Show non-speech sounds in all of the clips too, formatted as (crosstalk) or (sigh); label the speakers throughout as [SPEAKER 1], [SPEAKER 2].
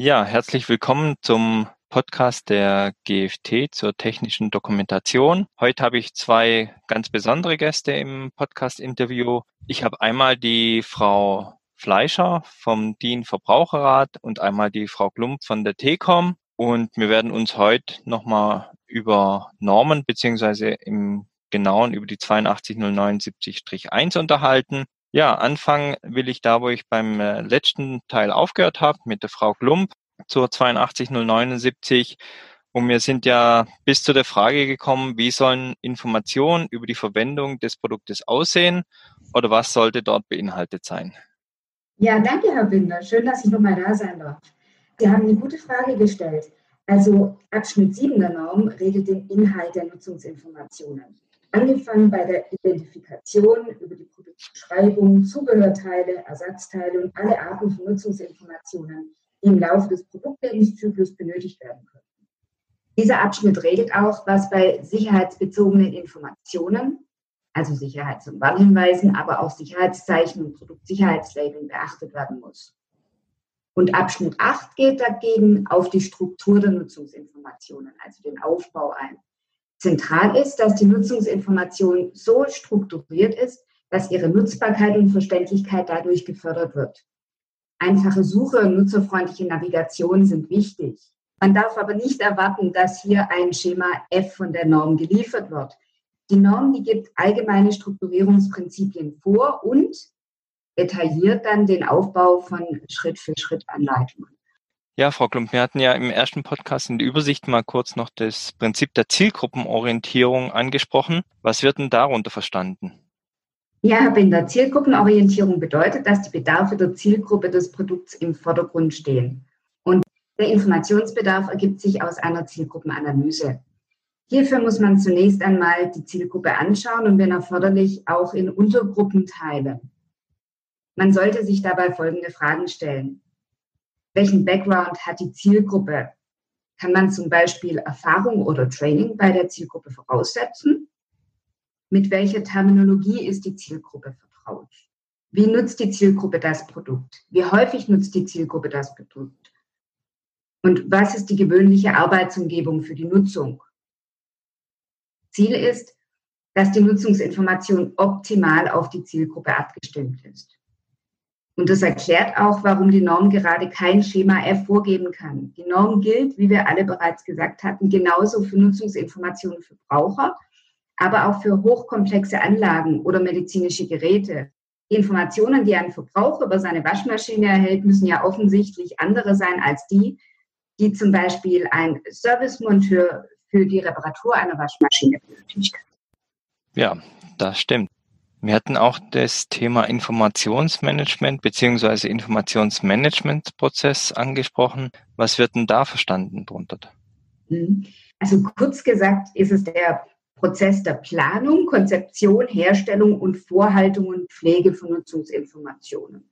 [SPEAKER 1] Ja, herzlich willkommen zum Podcast der GFT zur technischen Dokumentation. Heute habe ich zwei ganz besondere Gäste im Podcast-Interview. Ich habe einmal die Frau Fleischer vom DIN Verbraucherrat und einmal die Frau Klump von der TECOM. Und wir werden uns heute nochmal über Normen beziehungsweise im Genauen über die 82079-1 unterhalten. Ja, anfangen will ich da, wo ich beim äh, letzten Teil aufgehört habe, mit der Frau Klump zur 82079. Und wir sind ja bis zu der Frage gekommen, wie sollen Informationen über die Verwendung des Produktes aussehen oder was sollte dort beinhaltet sein?
[SPEAKER 2] Ja, danke, Herr Binder. Schön, dass ich nochmal da sein darf. Sie haben eine gute Frage gestellt. Also Abschnitt 7 der Norm regelt den Inhalt der Nutzungsinformationen. Angefangen bei der Identifikation über die Produktbeschreibung, Zubehörteile, Ersatzteile und alle Arten von Nutzungsinformationen, die im Laufe des Produktlebenszyklus benötigt werden können. Dieser Abschnitt regelt auch, was bei sicherheitsbezogenen Informationen, also Sicherheits- und Warnhinweisen, aber auch Sicherheitszeichen und Produktsicherheitslabeln beachtet werden muss. Und Abschnitt 8 geht dagegen auf die Struktur der Nutzungsinformationen, also den Aufbau ein. Zentral ist, dass die Nutzungsinformation so strukturiert ist, dass ihre Nutzbarkeit und Verständlichkeit dadurch gefördert wird. Einfache Suche und nutzerfreundliche Navigation sind wichtig. Man darf aber nicht erwarten, dass hier ein Schema F von der Norm geliefert wird. Die Norm, die gibt allgemeine Strukturierungsprinzipien vor und detailliert dann den Aufbau von Schritt-für-Schritt-Anleitungen.
[SPEAKER 1] Ja, Frau Klump, wir hatten ja im ersten Podcast in der Übersicht mal kurz noch das Prinzip der Zielgruppenorientierung angesprochen. Was wird denn darunter verstanden?
[SPEAKER 2] Ja, Herr Binder, Zielgruppenorientierung bedeutet, dass die Bedarfe der Zielgruppe des Produkts im Vordergrund stehen. Und der Informationsbedarf ergibt sich aus einer Zielgruppenanalyse. Hierfür muss man zunächst einmal die Zielgruppe anschauen und wenn erforderlich auch in Untergruppen teilen. Man sollte sich dabei folgende Fragen stellen. Welchen Background hat die Zielgruppe? Kann man zum Beispiel Erfahrung oder Training bei der Zielgruppe voraussetzen? Mit welcher Terminologie ist die Zielgruppe vertraut? Wie nutzt die Zielgruppe das Produkt? Wie häufig nutzt die Zielgruppe das Produkt? Und was ist die gewöhnliche Arbeitsumgebung für die Nutzung? Ziel ist, dass die Nutzungsinformation optimal auf die Zielgruppe abgestimmt ist. Und das erklärt auch, warum die Norm gerade kein Schema F vorgeben kann. Die Norm gilt, wie wir alle bereits gesagt hatten, genauso für Nutzungsinformationen für Braucher, aber auch für hochkomplexe Anlagen oder medizinische Geräte. Die Informationen, die ein Verbraucher über seine Waschmaschine erhält, müssen ja offensichtlich andere sein als die, die zum Beispiel ein Servicemonteur für die Reparatur einer Waschmaschine benötigt.
[SPEAKER 1] Ja, das stimmt. Wir hatten auch das Thema Informationsmanagement beziehungsweise Informationsmanagementprozess angesprochen. Was wird denn da verstanden drunter?
[SPEAKER 2] Mhm. Also kurz gesagt ist es der Prozess der Planung, Konzeption, Herstellung und Vorhaltung und Pflege von Nutzungsinformationen.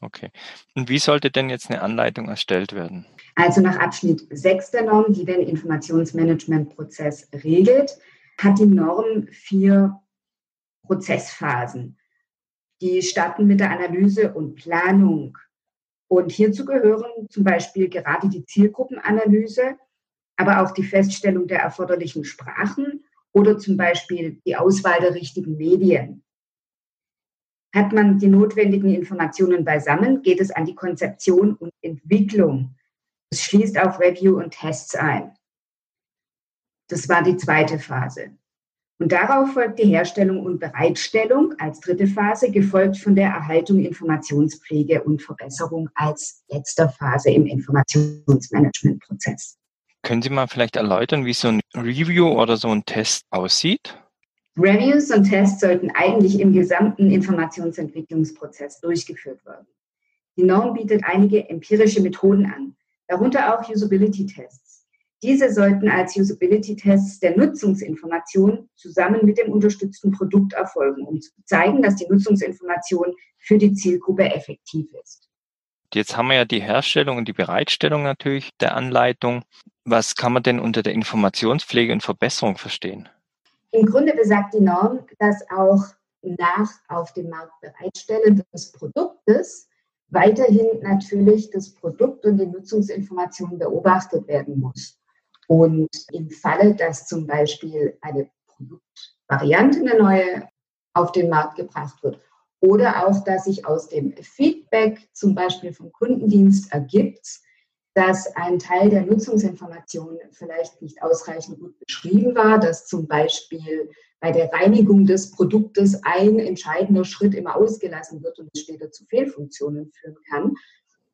[SPEAKER 1] Okay. Und wie sollte denn jetzt eine Anleitung erstellt werden?
[SPEAKER 2] Also nach Abschnitt 6 der Norm, die den Informationsmanagementprozess regelt, hat die Norm vier Prozessphasen. Die starten mit der Analyse und Planung. Und hierzu gehören zum Beispiel gerade die Zielgruppenanalyse, aber auch die Feststellung der erforderlichen Sprachen oder zum Beispiel die Auswahl der richtigen Medien. Hat man die notwendigen Informationen beisammen, geht es an die Konzeption und Entwicklung. Es schließt auch Review und Tests ein. Das war die zweite Phase. Und darauf folgt die Herstellung und Bereitstellung als dritte Phase, gefolgt von der Erhaltung, Informationspflege und Verbesserung als letzter Phase im Informationsmanagementprozess.
[SPEAKER 1] Können Sie mal vielleicht erläutern, wie so ein Review oder so ein Test aussieht?
[SPEAKER 2] Reviews und Tests sollten eigentlich im gesamten Informationsentwicklungsprozess durchgeführt werden. Die Norm bietet einige empirische Methoden an, darunter auch Usability-Tests. Diese sollten als Usability-Tests der Nutzungsinformation zusammen mit dem unterstützten Produkt erfolgen, um zu zeigen, dass die Nutzungsinformation für die Zielgruppe effektiv ist.
[SPEAKER 1] Jetzt haben wir ja die Herstellung und die Bereitstellung natürlich der Anleitung. Was kann man denn unter der Informationspflege und Verbesserung verstehen?
[SPEAKER 2] Im Grunde besagt die Norm, dass auch nach auf dem Markt bereitstellen des Produktes weiterhin natürlich das Produkt und die Nutzungsinformation beobachtet werden muss. Und im Falle, dass zum Beispiel eine Produktvariante, eine neue, auf den Markt gebracht wird oder auch, dass sich aus dem Feedback zum Beispiel vom Kundendienst ergibt, dass ein Teil der Nutzungsinformation vielleicht nicht ausreichend gut beschrieben war, dass zum Beispiel bei der Reinigung des Produktes ein entscheidender Schritt immer ausgelassen wird und es später zu Fehlfunktionen führen kann,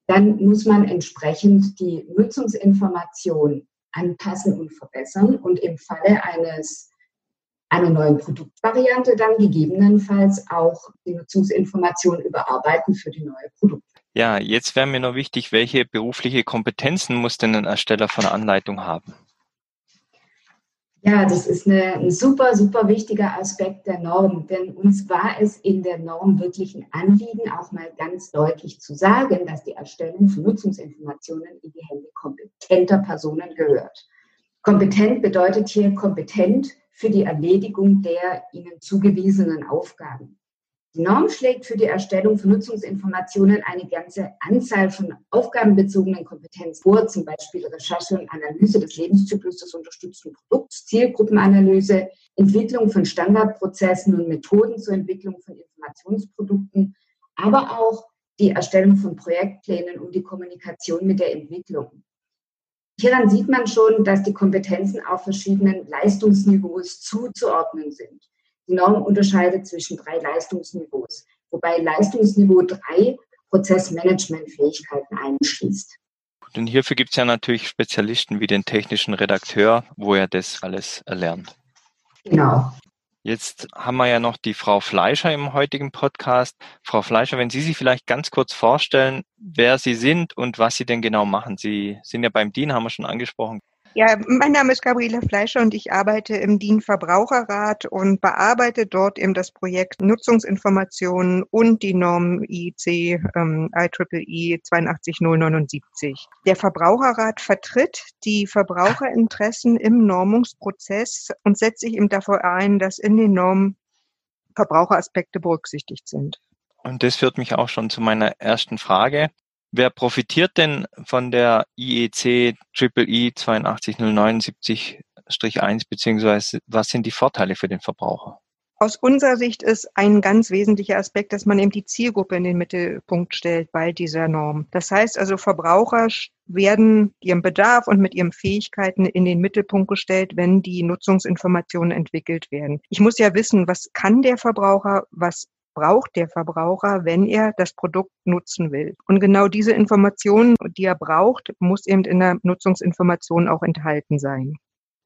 [SPEAKER 2] dann muss man entsprechend die Nutzungsinformation anpassen und verbessern und im Falle eines einer neuen Produktvariante dann gegebenenfalls auch die Nutzungsinformation überarbeiten für die neue Produkte.
[SPEAKER 1] Ja, jetzt wäre mir noch wichtig, welche berufliche Kompetenzen muss denn ein Ersteller von einer Anleitung haben?
[SPEAKER 2] Ja, das ist eine, ein super, super wichtiger Aspekt der Norm, denn uns war es in der Norm wirklich ein Anliegen, auch mal ganz deutlich zu sagen, dass die Erstellung von Nutzungsinformationen in die Hände kompetenter Personen gehört. Kompetent bedeutet hier kompetent für die Erledigung der ihnen zugewiesenen Aufgaben. Die Norm schlägt für die Erstellung von Nutzungsinformationen eine ganze Anzahl von aufgabenbezogenen Kompetenzen vor, zum Beispiel Recherche und Analyse des Lebenszyklus des unterstützten Produkts, Zielgruppenanalyse, Entwicklung von Standardprozessen und Methoden zur Entwicklung von Informationsprodukten, aber auch die Erstellung von Projektplänen und die Kommunikation mit der Entwicklung. Hieran sieht man schon, dass die Kompetenzen auf verschiedenen Leistungsniveaus zuzuordnen sind. Die Norm unterscheidet zwischen drei Leistungsniveaus, wobei Leistungsniveau 3 Prozessmanagementfähigkeiten einschließt.
[SPEAKER 1] Und hierfür gibt es ja natürlich Spezialisten wie den technischen Redakteur, wo er das alles erlernt.
[SPEAKER 2] Genau.
[SPEAKER 1] Jetzt haben wir ja noch die Frau Fleischer im heutigen Podcast. Frau Fleischer, wenn Sie sich vielleicht ganz kurz vorstellen, wer Sie sind und was Sie denn genau machen. Sie sind ja beim DIN, haben wir schon angesprochen.
[SPEAKER 3] Ja, mein Name ist Gabriele Fleischer und ich arbeite im DIN Verbraucherrat und bearbeite dort eben das Projekt Nutzungsinformationen und die Norm IC ähm, IEEE 82079. Der Verbraucherrat vertritt die Verbraucherinteressen im Normungsprozess und setzt sich eben dafür ein, dass in den Normen Verbraucheraspekte berücksichtigt sind.
[SPEAKER 1] Und das führt mich auch schon zu meiner ersten Frage. Wer profitiert denn von der IEC EEE 82079-1 beziehungsweise was sind die Vorteile für den Verbraucher?
[SPEAKER 3] Aus unserer Sicht ist ein ganz wesentlicher Aspekt, dass man eben die Zielgruppe in den Mittelpunkt stellt bei dieser Norm. Das heißt also, Verbraucher werden ihrem Bedarf und mit ihren Fähigkeiten in den Mittelpunkt gestellt, wenn die Nutzungsinformationen entwickelt werden. Ich muss ja wissen, was kann der Verbraucher, was braucht der Verbraucher, wenn er das Produkt nutzen will. Und genau diese Informationen, die er braucht, muss eben in der Nutzungsinformation auch enthalten sein.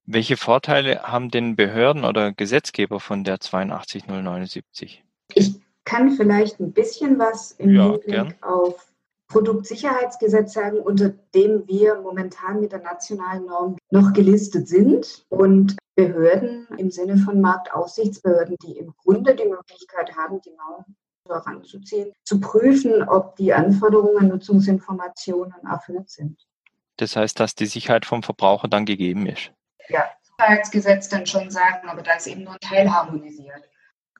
[SPEAKER 1] Welche Vorteile haben denn Behörden oder Gesetzgeber von der 82079?
[SPEAKER 2] Ich kann vielleicht ein bisschen was im ja, Hinblick gern. auf Produktsicherheitsgesetz sagen, unter dem wir momentan mit der nationalen Norm noch gelistet sind. Und Behörden im Sinne von Marktaufsichtsbehörden, die im Grunde die Möglichkeit haben, die Norm heranzuziehen, zu prüfen, ob die Anforderungen an Nutzungsinformationen erfüllt sind.
[SPEAKER 1] Das heißt, dass die Sicherheit vom Verbraucher dann gegeben ist.
[SPEAKER 2] Ja, Sicherheitsgesetz dann schon sagen, aber da ist eben nur ein Teil harmonisiert.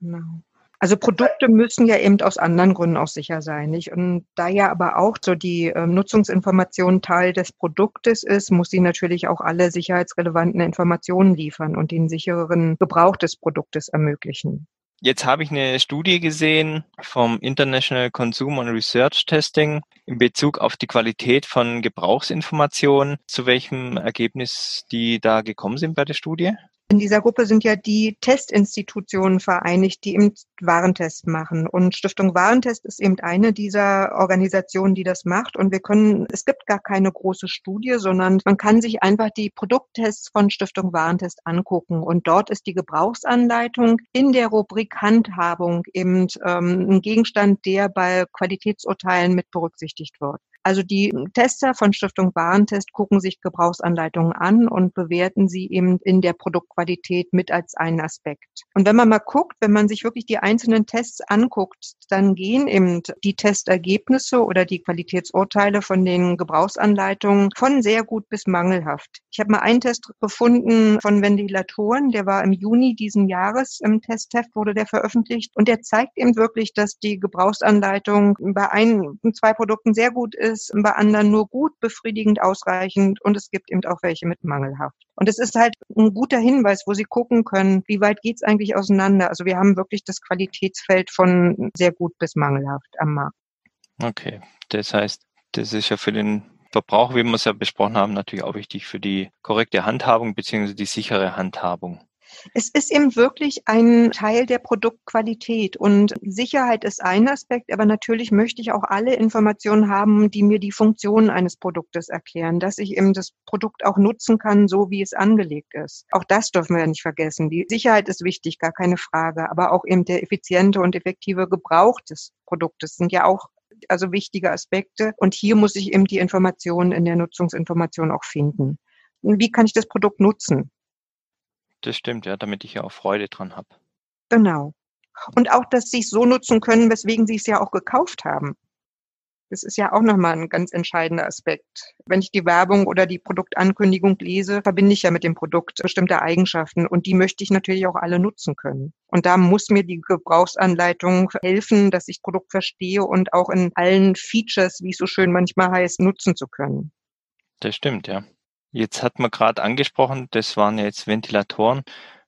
[SPEAKER 3] Genau. Also Produkte müssen ja eben aus anderen Gründen auch sicher sein, nicht? Und da ja aber auch so die ähm, Nutzungsinformation Teil des Produktes ist, muss sie natürlich auch alle sicherheitsrelevanten Informationen liefern und den sichereren Gebrauch des Produktes ermöglichen.
[SPEAKER 1] Jetzt habe ich eine Studie gesehen vom International Consumer and Research Testing in Bezug auf die Qualität von Gebrauchsinformationen. Zu welchem Ergebnis die da gekommen sind bei der Studie?
[SPEAKER 3] In dieser Gruppe sind ja die Testinstitutionen vereinigt, die eben Warentest machen. Und Stiftung Warentest ist eben eine dieser Organisationen, die das macht. Und wir können, es gibt gar keine große Studie, sondern man kann sich einfach die Produkttests von Stiftung Warentest angucken. Und dort ist die Gebrauchsanleitung in der Rubrik Handhabung eben ähm, ein Gegenstand, der bei Qualitätsurteilen mit berücksichtigt wird. Also die Tester von Stiftung Warentest gucken sich Gebrauchsanleitungen an und bewerten sie eben in der Produktqualität mit als einen Aspekt. Und wenn man mal guckt, wenn man sich wirklich die einzelnen Tests anguckt, dann gehen eben die Testergebnisse oder die Qualitätsurteile von den Gebrauchsanleitungen von sehr gut bis mangelhaft. Ich habe mal einen Test gefunden von Ventilatoren, der war im Juni diesen Jahres im Testheft wurde der veröffentlicht und der zeigt eben wirklich, dass die Gebrauchsanleitung bei ein, zwei Produkten sehr gut ist, bei anderen nur gut, befriedigend, ausreichend und es gibt eben auch welche mit mangelhaft. Und es ist halt ein guter Hinweis, wo Sie gucken können, wie weit geht's eigentlich auseinander. Also wir haben wirklich das Qualitätsfeld von sehr gut bis mangelhaft am Markt.
[SPEAKER 1] Okay, das heißt, das ist ja für den Verbraucher, wie wir es ja besprochen haben, natürlich auch wichtig für die korrekte Handhabung bzw. die sichere Handhabung.
[SPEAKER 3] Es ist eben wirklich ein Teil der Produktqualität und Sicherheit ist ein Aspekt, aber natürlich möchte ich auch alle Informationen haben, die mir die Funktion eines Produktes erklären, dass ich eben das Produkt auch nutzen kann, so wie es angelegt ist. Auch das dürfen wir ja nicht vergessen. Die Sicherheit ist wichtig, gar keine Frage, aber auch eben der effiziente und effektive Gebrauch des Produktes sind ja auch also wichtige Aspekte. Und hier muss ich eben die Informationen in der Nutzungsinformation auch finden. Wie kann ich das Produkt nutzen?
[SPEAKER 1] Das stimmt, ja, damit ich ja auch Freude dran habe.
[SPEAKER 3] Genau. Und auch, dass sie es so nutzen können, weswegen sie es ja auch gekauft haben. Das ist ja auch nochmal ein ganz entscheidender Aspekt. Wenn ich die Werbung oder die Produktankündigung lese, verbinde ich ja mit dem Produkt bestimmte Eigenschaften und die möchte ich natürlich auch alle nutzen können. Und da muss mir die Gebrauchsanleitung helfen, dass ich das Produkt verstehe und auch in allen Features, wie es so schön manchmal heißt, nutzen zu können.
[SPEAKER 1] Das stimmt, ja. Jetzt hat man gerade angesprochen, das waren jetzt Ventilatoren.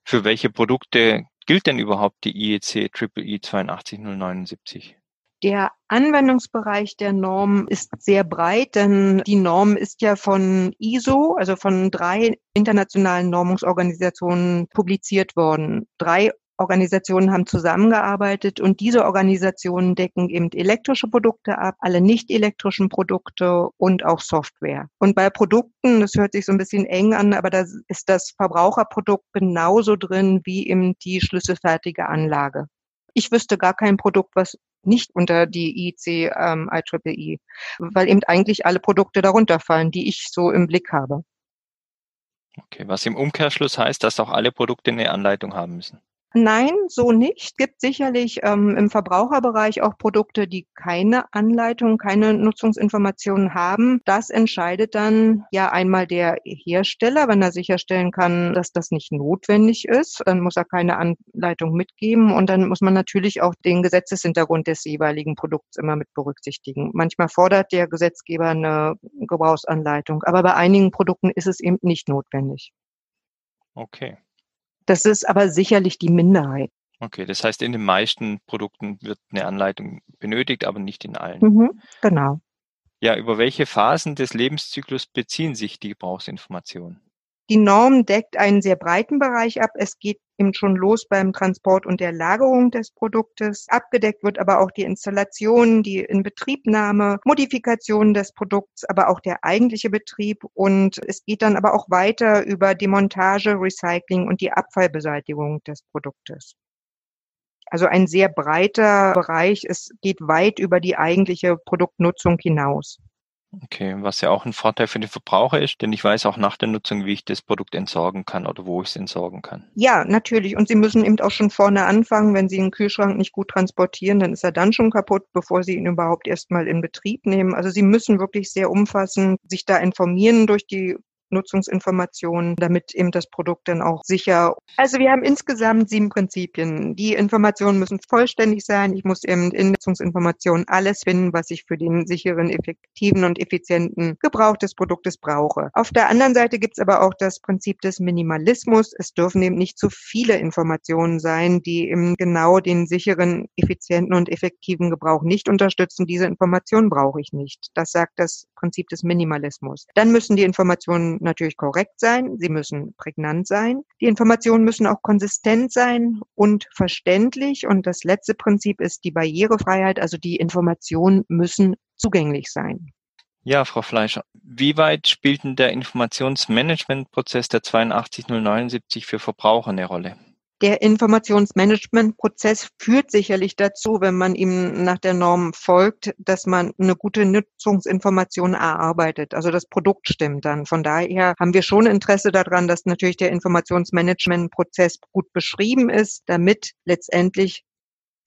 [SPEAKER 1] Für welche Produkte gilt denn überhaupt die IEC EEE 82079?
[SPEAKER 3] Der Anwendungsbereich der Norm ist sehr breit, denn die Norm ist ja von ISO, also von drei internationalen Normungsorganisationen publiziert worden. Drei Organisationen haben zusammengearbeitet und diese Organisationen decken eben elektrische Produkte ab, alle nicht elektrischen Produkte und auch Software. Und bei Produkten, das hört sich so ein bisschen eng an, aber da ist das Verbraucherprodukt genauso drin wie eben die schlüsselfertige Anlage. Ich wüsste gar kein Produkt, was nicht unter die IC ähm, IEEE, weil eben eigentlich alle Produkte darunter fallen, die ich so im Blick habe.
[SPEAKER 1] Okay, was im Umkehrschluss heißt, dass auch alle Produkte eine Anleitung haben müssen.
[SPEAKER 3] Nein, so nicht. Es gibt sicherlich ähm, im Verbraucherbereich auch Produkte, die keine Anleitung, keine Nutzungsinformationen haben. Das entscheidet dann ja einmal der Hersteller, wenn er sicherstellen kann, dass das nicht notwendig ist. Dann muss er keine Anleitung mitgeben und dann muss man natürlich auch den Gesetzeshintergrund des jeweiligen Produkts immer mit berücksichtigen. Manchmal fordert der Gesetzgeber eine Gebrauchsanleitung, aber bei einigen Produkten ist es eben nicht notwendig.
[SPEAKER 1] Okay.
[SPEAKER 3] Das ist aber sicherlich die Minderheit.
[SPEAKER 1] Okay, das heißt, in den meisten Produkten wird eine Anleitung benötigt, aber nicht in allen.
[SPEAKER 3] Mhm, genau.
[SPEAKER 1] Ja, über welche Phasen des Lebenszyklus beziehen sich die Gebrauchsinformationen?
[SPEAKER 3] Die Norm deckt einen sehr breiten Bereich ab. Es geht eben schon los beim Transport und der Lagerung des Produktes. Abgedeckt wird aber auch die Installation, die Inbetriebnahme, Modifikation des Produkts, aber auch der eigentliche Betrieb. Und es geht dann aber auch weiter über Demontage, Recycling und die Abfallbeseitigung des Produktes. Also ein sehr breiter Bereich. Es geht weit über die eigentliche Produktnutzung hinaus.
[SPEAKER 1] Okay, was ja auch ein Vorteil für den Verbraucher ist, denn ich weiß auch nach der Nutzung, wie ich das Produkt entsorgen kann oder wo ich es entsorgen kann.
[SPEAKER 3] Ja, natürlich. Und Sie müssen eben auch schon vorne anfangen. Wenn Sie einen Kühlschrank nicht gut transportieren, dann ist er dann schon kaputt, bevor Sie ihn überhaupt erstmal in Betrieb nehmen. Also Sie müssen wirklich sehr umfassend sich da informieren durch die Nutzungsinformationen, damit eben das Produkt dann auch sicher. Also wir haben insgesamt sieben Prinzipien. Die Informationen müssen vollständig sein. Ich muss eben in Nutzungsinformationen alles finden, was ich für den sicheren, effektiven und effizienten Gebrauch des Produktes brauche. Auf der anderen Seite gibt es aber auch das Prinzip des Minimalismus. Es dürfen eben nicht zu viele Informationen sein, die eben genau den sicheren, effizienten und effektiven Gebrauch nicht unterstützen. Diese Informationen brauche ich nicht. Das sagt das Prinzip des Minimalismus. Dann müssen die Informationen natürlich korrekt sein, sie müssen prägnant sein. Die Informationen müssen auch konsistent sein und verständlich. Und das letzte Prinzip ist die Barrierefreiheit, also die Informationen müssen zugänglich sein.
[SPEAKER 1] Ja, Frau Fleischer, wie weit spielt denn der Informationsmanagementprozess der 82079 für Verbraucher eine Rolle?
[SPEAKER 3] Der Informationsmanagementprozess führt sicherlich dazu, wenn man ihm nach der Norm folgt, dass man eine gute Nutzungsinformation erarbeitet. Also das Produkt stimmt dann. Von daher haben wir schon Interesse daran, dass natürlich der Informationsmanagementprozess gut beschrieben ist, damit letztendlich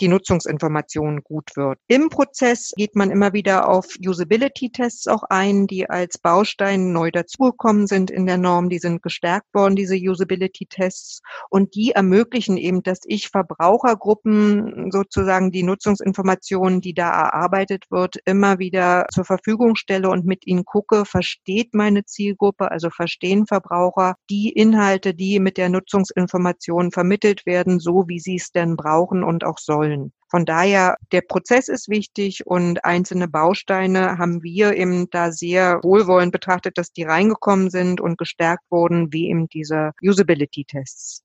[SPEAKER 3] die Nutzungsinformation gut wird. Im Prozess geht man immer wieder auf Usability-Tests auch ein, die als Baustein neu dazugekommen sind in der Norm. Die sind gestärkt worden, diese Usability-Tests. Und die ermöglichen eben, dass ich Verbrauchergruppen sozusagen die Nutzungsinformationen, die da erarbeitet wird, immer wieder zur Verfügung stelle und mit ihnen gucke, versteht meine Zielgruppe, also verstehen Verbraucher die Inhalte, die mit der Nutzungsinformation vermittelt werden, so wie sie es denn brauchen und auch sollen wollen. Von daher, der Prozess ist wichtig und einzelne Bausteine haben wir eben da sehr wohlwollend betrachtet, dass die reingekommen sind und gestärkt wurden, wie eben diese Usability-Tests.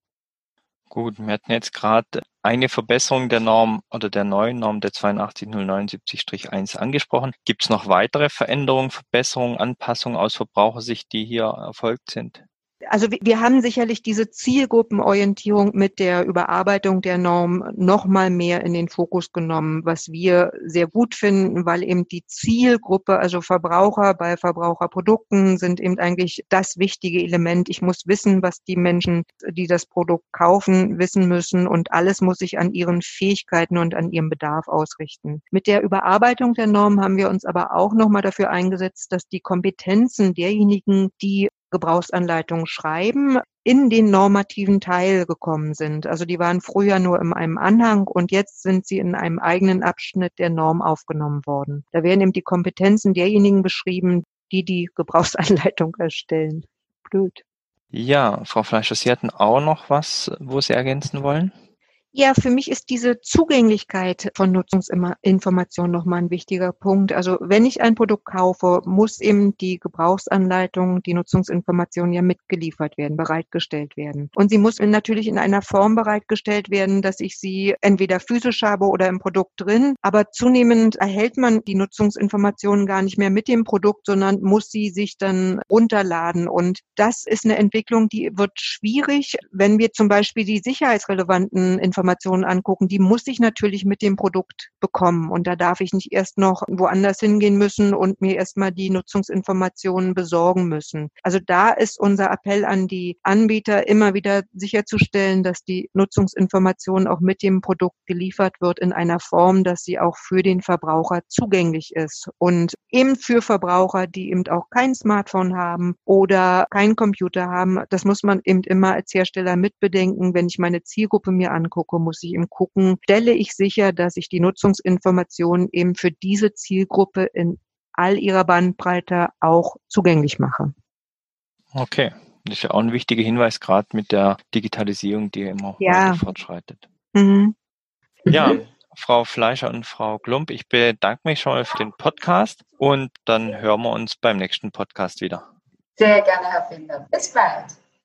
[SPEAKER 1] Gut, wir hatten jetzt gerade eine Verbesserung der Norm oder der neuen Norm der 82079-1 angesprochen. Gibt es noch weitere Veränderungen, Verbesserungen, Anpassungen aus Verbrauchersicht, die hier erfolgt sind?
[SPEAKER 3] Also wir haben sicherlich diese Zielgruppenorientierung mit der Überarbeitung der Norm noch mal mehr in den Fokus genommen, was wir sehr gut finden, weil eben die Zielgruppe, also Verbraucher bei Verbraucherprodukten sind eben eigentlich das wichtige Element. Ich muss wissen, was die Menschen, die das Produkt kaufen, wissen müssen und alles muss sich an ihren Fähigkeiten und an ihrem Bedarf ausrichten. Mit der Überarbeitung der Norm haben wir uns aber auch noch mal dafür eingesetzt, dass die Kompetenzen derjenigen, die Gebrauchsanleitungen schreiben, in den normativen Teil gekommen sind. Also die waren früher nur in einem Anhang und jetzt sind sie in einem eigenen Abschnitt der Norm aufgenommen worden. Da werden eben die Kompetenzen derjenigen beschrieben, die die Gebrauchsanleitung (laughs) erstellen. Blöd.
[SPEAKER 1] Ja, Frau Fleischer, Sie hatten auch noch was, wo Sie ergänzen wollen?
[SPEAKER 3] Ja, für mich ist diese Zugänglichkeit von Nutzungsinformationen nochmal ein wichtiger Punkt. Also wenn ich ein Produkt kaufe, muss eben die Gebrauchsanleitung, die Nutzungsinformation ja mitgeliefert werden, bereitgestellt werden. Und sie muss natürlich in einer Form bereitgestellt werden, dass ich sie entweder physisch habe oder im Produkt drin. Aber zunehmend erhält man die Nutzungsinformationen gar nicht mehr mit dem Produkt, sondern muss sie sich dann runterladen. Und das ist eine Entwicklung, die wird schwierig, wenn wir zum Beispiel die sicherheitsrelevanten Informationen Informationen angucken, die muss ich natürlich mit dem Produkt bekommen. Und da darf ich nicht erst noch woanders hingehen müssen und mir erstmal die Nutzungsinformationen besorgen müssen. Also da ist unser Appell an die Anbieter, immer wieder sicherzustellen, dass die Nutzungsinformation auch mit dem Produkt geliefert wird in einer Form, dass sie auch für den Verbraucher zugänglich ist. Und eben für Verbraucher, die eben auch kein Smartphone haben oder keinen Computer haben, das muss man eben immer als Hersteller mitbedenken, wenn ich meine Zielgruppe mir angucke angucke, muss ich eben gucken, stelle ich sicher, dass ich die Nutzungsinformationen eben für diese Zielgruppe in all ihrer Bandbreite auch zugänglich mache.
[SPEAKER 1] Okay, das ist ja auch ein wichtiger Hinweis, gerade mit der Digitalisierung, die immer ja. weiter fortschreitet. Mhm. Ja, Frau Fleischer und Frau Klump, ich bedanke mich schon mal für den Podcast und dann hören wir uns beim nächsten Podcast wieder.
[SPEAKER 2] Sehr gerne, Herr Finder. Bis bald.